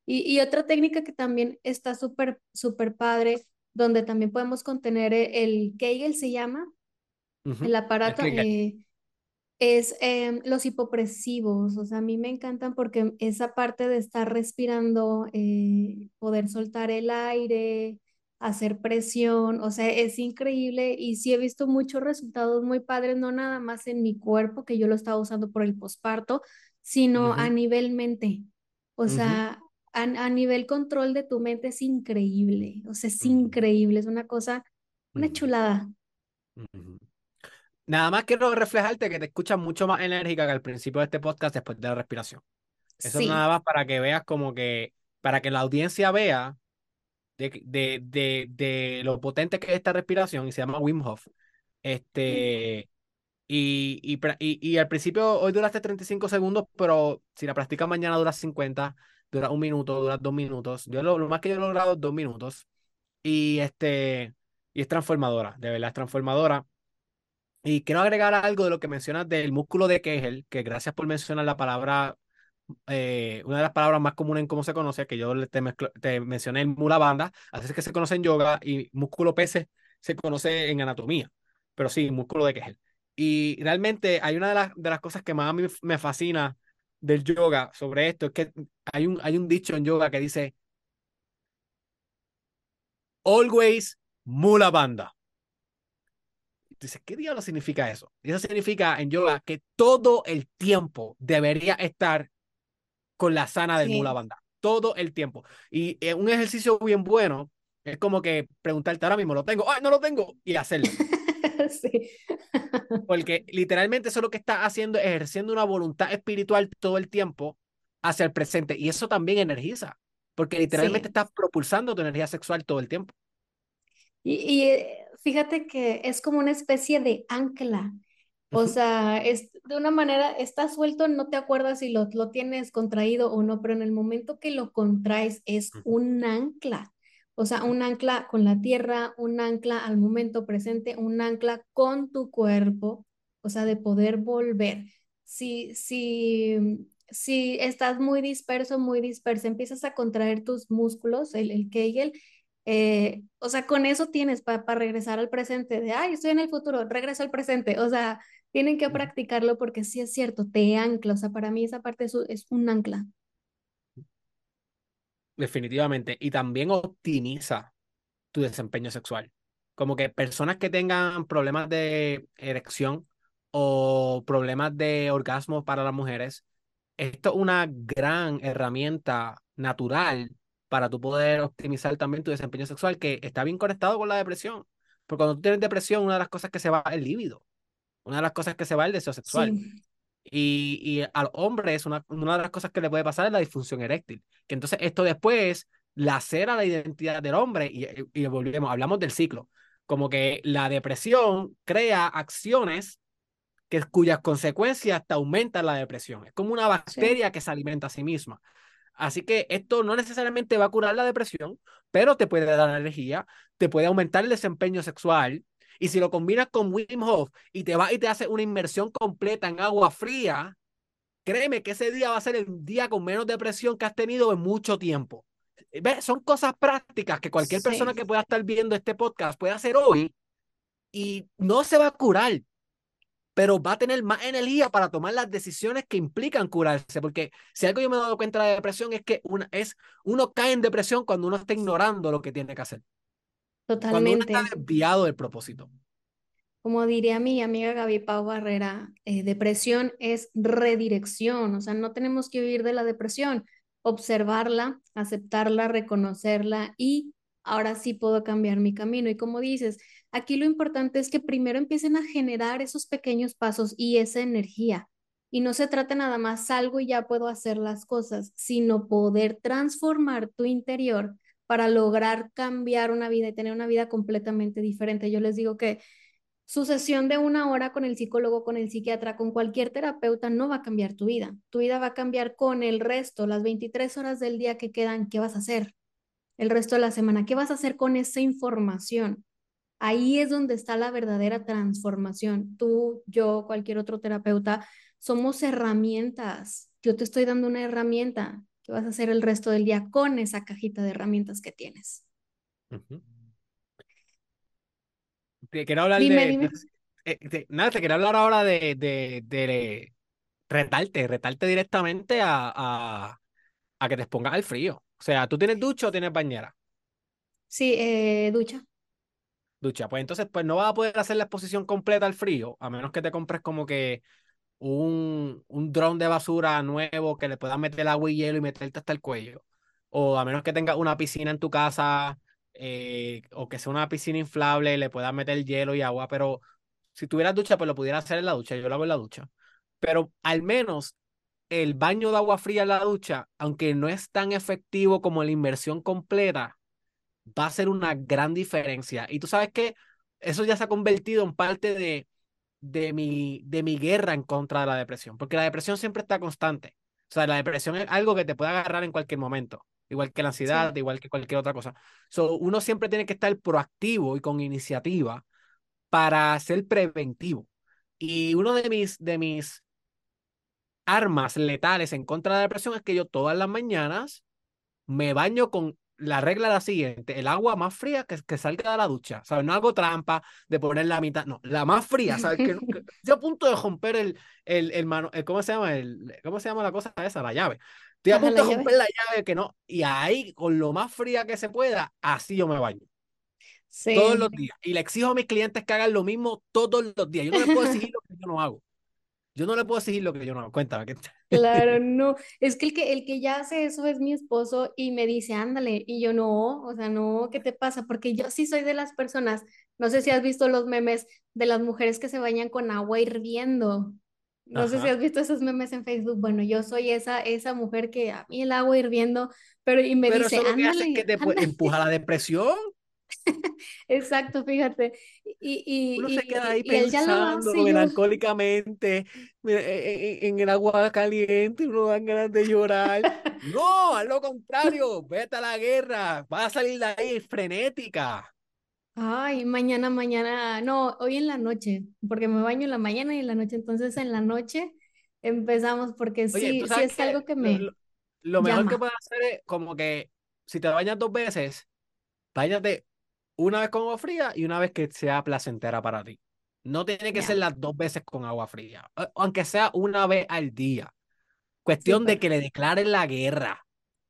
Y, y otra técnica que también está súper, súper padre, donde también podemos contener e- el Kegel, se llama, el aparato, eh, es em, los hipopresivos. O sea, a mí me encantan porque esa parte de estar respirando, eh, poder soltar el aire, hacer presión, o sea, es increíble y sí he visto muchos resultados muy padres, no nada más en mi cuerpo, que yo lo estaba usando por el posparto, sino a Ujú, nivel mente. O ujú, sea, a, a nivel control de tu mente es increíble, o sea, es ujú, increíble, es una cosa, una chulada. Nada más quiero reflejarte que te escuchas mucho más enérgica que al principio de este podcast después de la respiración. Eso es nada Sí. más para que veas como que, para que la audiencia vea de, de, de, de lo potente que es esta respiración y se llama Wim Hof. Este, y, y, y, y al principio hoy duraste 35 segundos, pero si la practicas mañana dura 50, dura un minuto, dura dos minutos. Yo lo, lo más que yo he logrado es dos minutos. Y este, y es transformadora, de verdad es transformadora. Y quiero agregar algo de lo que mencionas del músculo de Kegel, que gracias por mencionar la palabra, eh, una de las palabras más comunes en cómo se conoce, que yo te, mencioné en mula banda, así es que se conoce en yoga y músculo PC se conoce en anatomía, pero sí, músculo de Kegel. Y realmente hay una de las, de las cosas que más a mí me fascina del yoga sobre esto, es que hay un, hay un dicho en yoga que dice, always mula banda. Dice, ¿qué diablo significa eso? Y eso significa en yoga que todo el tiempo debería estar con la sana del mula banda. Todo el tiempo. Y eh, un ejercicio bien bueno es como que preguntarte ahora mismo, ¿lo tengo? ¡Ay, no lo tengo! Y hacerlo. Sí. Porque literalmente eso es lo que está haciendo, ejerciendo una voluntad espiritual todo el tiempo hacia el presente. Y eso también energiza. Porque literalmente Sí. estás propulsando tu energía sexual todo el tiempo. Y, y, eh, fíjate que es como una especie de ancla. O sea, es de una manera, está suelto, no te acuerdas si lo, lo tienes contraído o no, pero en el momento que lo contraes es un ancla. O sea, un ancla con la tierra, un ancla al momento presente, un ancla con tu cuerpo, o sea, de poder volver. Si, si, si estás muy disperso, muy disperso, empiezas a contraer tus músculos, el, el Kegel, eh, o sea, con eso tienes para regresar al presente, de, ay, estoy en el futuro, regreso al presente, o sea, tienen que practicarlo porque sí es cierto, te ancla, o sea, para mí esa parte es, es un ancla. Definitivamente, y también optimiza tu desempeño sexual. Como que personas que tengan problemas de erección o problemas de orgasmo para las mujeres, esto es una gran herramienta natural para tú poder optimizar también tu desempeño sexual, que está bien conectado con la depresión. Porque cuando tú tienes depresión, una de las cosas que se va es el líbido. Una de las cosas que se va es el deseo sexual. Y, y, al hombre es una, una de las cosas que le puede pasar es la disfunción eréctil. Que entonces esto después lacera la identidad del hombre y, y volvemos, hablamos del ciclo. Como que la depresión crea acciones que, cuyas consecuencias te aumentan la depresión. Es como una bacteria que se alimenta a sí misma. Así que esto no necesariamente va a curar la depresión, pero te puede dar energía, te puede aumentar el desempeño sexual. Y si lo combinas con Wim Hof y te vas y te haces una inmersión completa en agua fría, créeme que ese día va a ser el día con menos depresión que has tenido en mucho tiempo. ¿Ves? Son cosas prácticas que cualquier persona que pueda estar viendo este podcast puede hacer hoy y no se va a curar, pero va a tener más energía para tomar las decisiones que implican curarse, porque si algo yo me he dado cuenta de la depresión es que una, es, uno cae en depresión cuando uno está ignorando lo que tiene que hacer. Totalmente. Cuando uno está desviado del propósito. Como diría mi amiga Gaby Pau Barrera, eh, depresión es redirección, o sea, no tenemos que vivir de la depresión, observarla, aceptarla, reconocerla y ahora sí puedo cambiar mi camino. Y como dices, Aquí lo importante es que primero empiecen a generar esos pequeños pasos y esa energía. Y no se trata nada más salgo y ya puedo hacer las cosas, sino poder transformar tu interior para lograr cambiar una vida y tener una vida completamente diferente. Yo les digo que su sesión de una hora con el psicólogo, con el psiquiatra, con cualquier terapeuta no va a cambiar tu vida. Tu vida va a cambiar con el resto, las 23 horas del día que quedan, ¿qué vas a hacer? El resto de la semana, ¿qué vas a hacer con esa información? Ahí es donde está la verdadera transformación. Tú, yo, cualquier otro terapeuta, somos herramientas. Yo te estoy dando una herramienta que vas a hacer el resto del día con esa cajita de herramientas que tienes. Te quiero hablar de, eh, nada, te quiero hablar ahora de, de, de retarte, retarte directamente a, a, a, que te expongas al frío. O sea, ¿tú tienes ducha o tienes bañera? Sí, eh, ducha ducha. Pues entonces, pues no vas a poder hacer la exposición completa al frío, a menos que te compres como que un, un dron de basura nuevo que le puedas meter agua y hielo y meterte hasta el cuello. O a menos que tengas una piscina en tu casa, eh, o que sea una piscina inflable le puedas meter hielo y agua. Pero si tuvieras ducha, pues lo pudieras hacer en la ducha. Yo lo hago en la ducha. Pero al menos el baño de agua fría en la ducha, aunque no es tan efectivo como la inversión completa, va a ser una gran diferencia. Y tú sabes que eso ya se ha convertido en parte de, de, mi, de mi guerra en contra de la depresión, porque la depresión siempre está constante. O sea, la depresión es algo que te puede agarrar en cualquier momento, igual que la ansiedad, igual que cualquier otra cosa. So, uno siempre tiene que estar proactivo y con iniciativa para ser preventivo. Y uno de mis, de mis armas letales en contra de la depresión es que yo todas las mañanas me baño con la regla es la siguiente, el agua más fría que, que salga de la ducha, ¿sabes? No hago trampa de poner la mitad, no, la más fría, ¿sabes? Que, estoy a punto de romper el, el, el, mano, ¿cómo se llama? El, ¿Cómo se llama la cosa esa? La llave. Estoy a punto de romper la llave que no, y ahí con lo más fría que se pueda, así yo me baño. Sí. Todos los días. Y le exijo a mis clientes que hagan lo mismo todos los días. Yo no les puedo exigir lo que yo no hago. Yo no le puedo decir lo que yo no. Cuéntame. Claro, no. Es que el, que el que ya hace eso es mi esposo y me dice, ándale. Y yo no, o sea, no, ¿qué te pasa? Porque yo sí soy de las personas, no sé si has visto los memes de las mujeres que se bañan con agua hirviendo. No sé si has visto esos memes en Facebook. Bueno, yo soy esa, esa mujer que a mí el agua hirviendo, pero y me pero dice, eso lo ándale, que hace es que te empuja la depresión. Exacto, fíjate. Y, Uno se y, queda ahí y, y pensando melancólicamente en, en- en el agua caliente, y uno dan ganas de llorar. No, al lo contrario, vete a la guerra, vas a salir de ahí frenética. ay, mañana, mañana, no, hoy en la noche, porque me baño en la mañana y en la noche, entonces en la noche empezamos, porque Oye, sí, sí es que algo que me lo- lo mejor que puedes hacer es como que si te bañas dos veces, báñate una vez con agua fría y una vez que sea placentera para ti. No tiene que ser las dos veces con agua fría, aunque sea una vez al día. Cuestión de súper. que le declaren la guerra.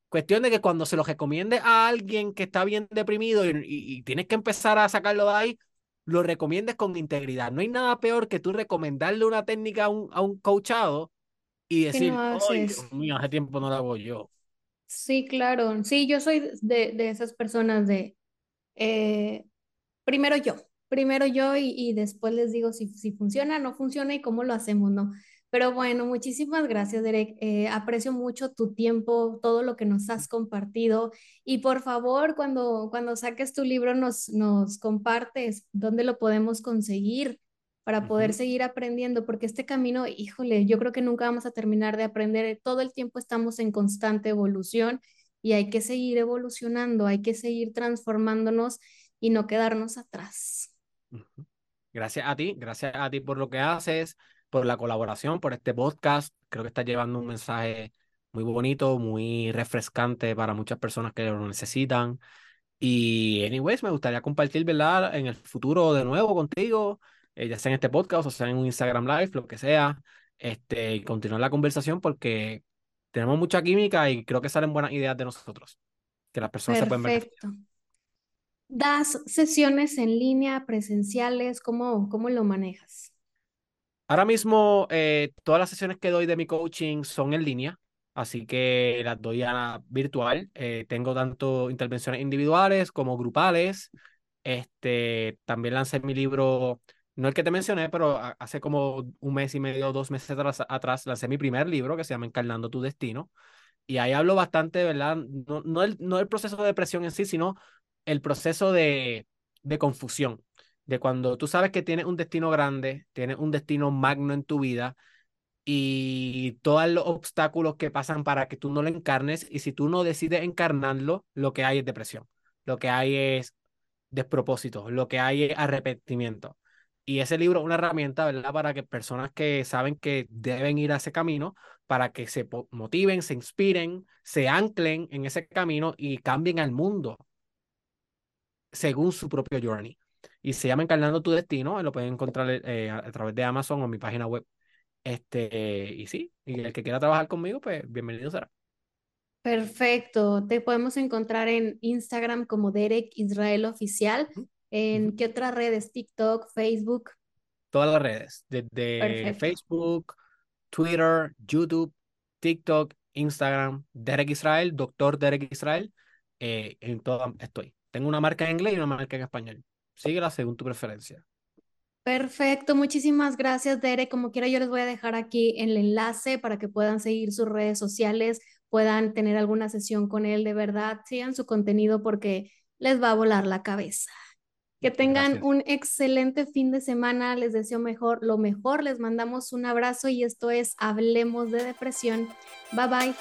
Cuestión de que cuando se lo recomiende a alguien que está bien deprimido y, y- y tienes que empezar a sacarlo de ahí, lo recomiendes con integridad. No hay nada peor que tú recomendarle una técnica a un, a un coachado y Que no decir, ay. Dios mío, hace tiempo no lo hago yo. Sí, claro. Sí, yo soy de, de esas personas de, eh, primero yo, primero yo y, y después les digo si, si funciona, no funciona y cómo lo hacemos, ¿no? Pero bueno, muchísimas gracias, Derek. Eh, aprecio mucho tu tiempo, todo lo que nos has compartido y por favor, cuando, cuando saques tu libro nos, nos compartes dónde lo podemos conseguir para poder seguir aprendiendo, porque este camino, híjole, yo creo que nunca vamos a terminar de aprender. Todo el tiempo estamos en constante evolución y hay que seguir evolucionando, hay que seguir transformándonos y no quedarnos atrás. Gracias a ti, gracias a ti por lo que haces, por la colaboración, por este podcast. Creo que estás llevando un mensaje muy bonito, muy refrescante para muchas personas que lo necesitan. Y, anyways, me gustaría compartir, ¿verdad? En el futuro de nuevo contigo, eh, ya sea en este podcast o sea en un Instagram Live, lo que sea, este, y continuar la conversación porque tenemos mucha química y creo que salen buenas ideas de nosotros, que las personas se pueden beneficiar. Perfecto. ¿Das sesiones en línea, presenciales? ¿Cómo, cómo lo manejas? Ahora mismo, eh, todas las sesiones que doy de mi coaching son en línea, así que las doy a virtual. Eh, tengo tanto intervenciones individuales como grupales. Este, también lancé mi libro, no el que te mencioné, pero hace como un mes y medio, dos meses atrás, atrás lancé mi primer libro que se llama Encarnando tu Destino. Y ahí hablo bastante, ¿verdad? No, no, el, no el proceso de depresión en sí, sino el proceso de, de confusión, de cuando tú sabes que tienes un destino grande, tienes un destino magno en tu vida y todos los obstáculos que pasan para que tú no lo encarnes y si tú no decides encarnarlo, lo que hay es depresión, lo que hay es despropósito, lo que hay es arrepentimiento. Y ese libro es una herramienta, ¿verdad? Para que personas que saben que deben ir a ese camino, para que se motiven, se inspiren, se anclen en ese camino y cambien al mundo según su propio journey. Y se llama Encarnando tu Destino, lo pueden encontrar eh, a, a, través de Amazon o mi página web. Este, y sí, y el que quiera trabajar conmigo, pues bienvenido será. Perfecto. Te podemos encontrar en Instagram como Derek Israel Oficial. Uh ¿En -huh. qué otras redes? TikTok, Facebook. Todas las redes, desde Perfecto. Facebook, Twitter, YouTube, TikTok, Instagram, Derek Israel, Doctor Derek Israel, eh, en todo estoy. Tengo una marca en inglés y una marca en español. Síguela según tu preferencia. Perfecto, muchísimas gracias, Derek. Como quiera, yo les voy a dejar aquí el enlace para que puedan seguir sus redes sociales, puedan tener alguna sesión con él de verdad, sigan su contenido porque les va a volar la cabeza. Que tengan Gracias. un excelente fin de semana, les deseo mejor, lo mejor, les mandamos un abrazo y esto es Hablemos de Depresión. Bye bye.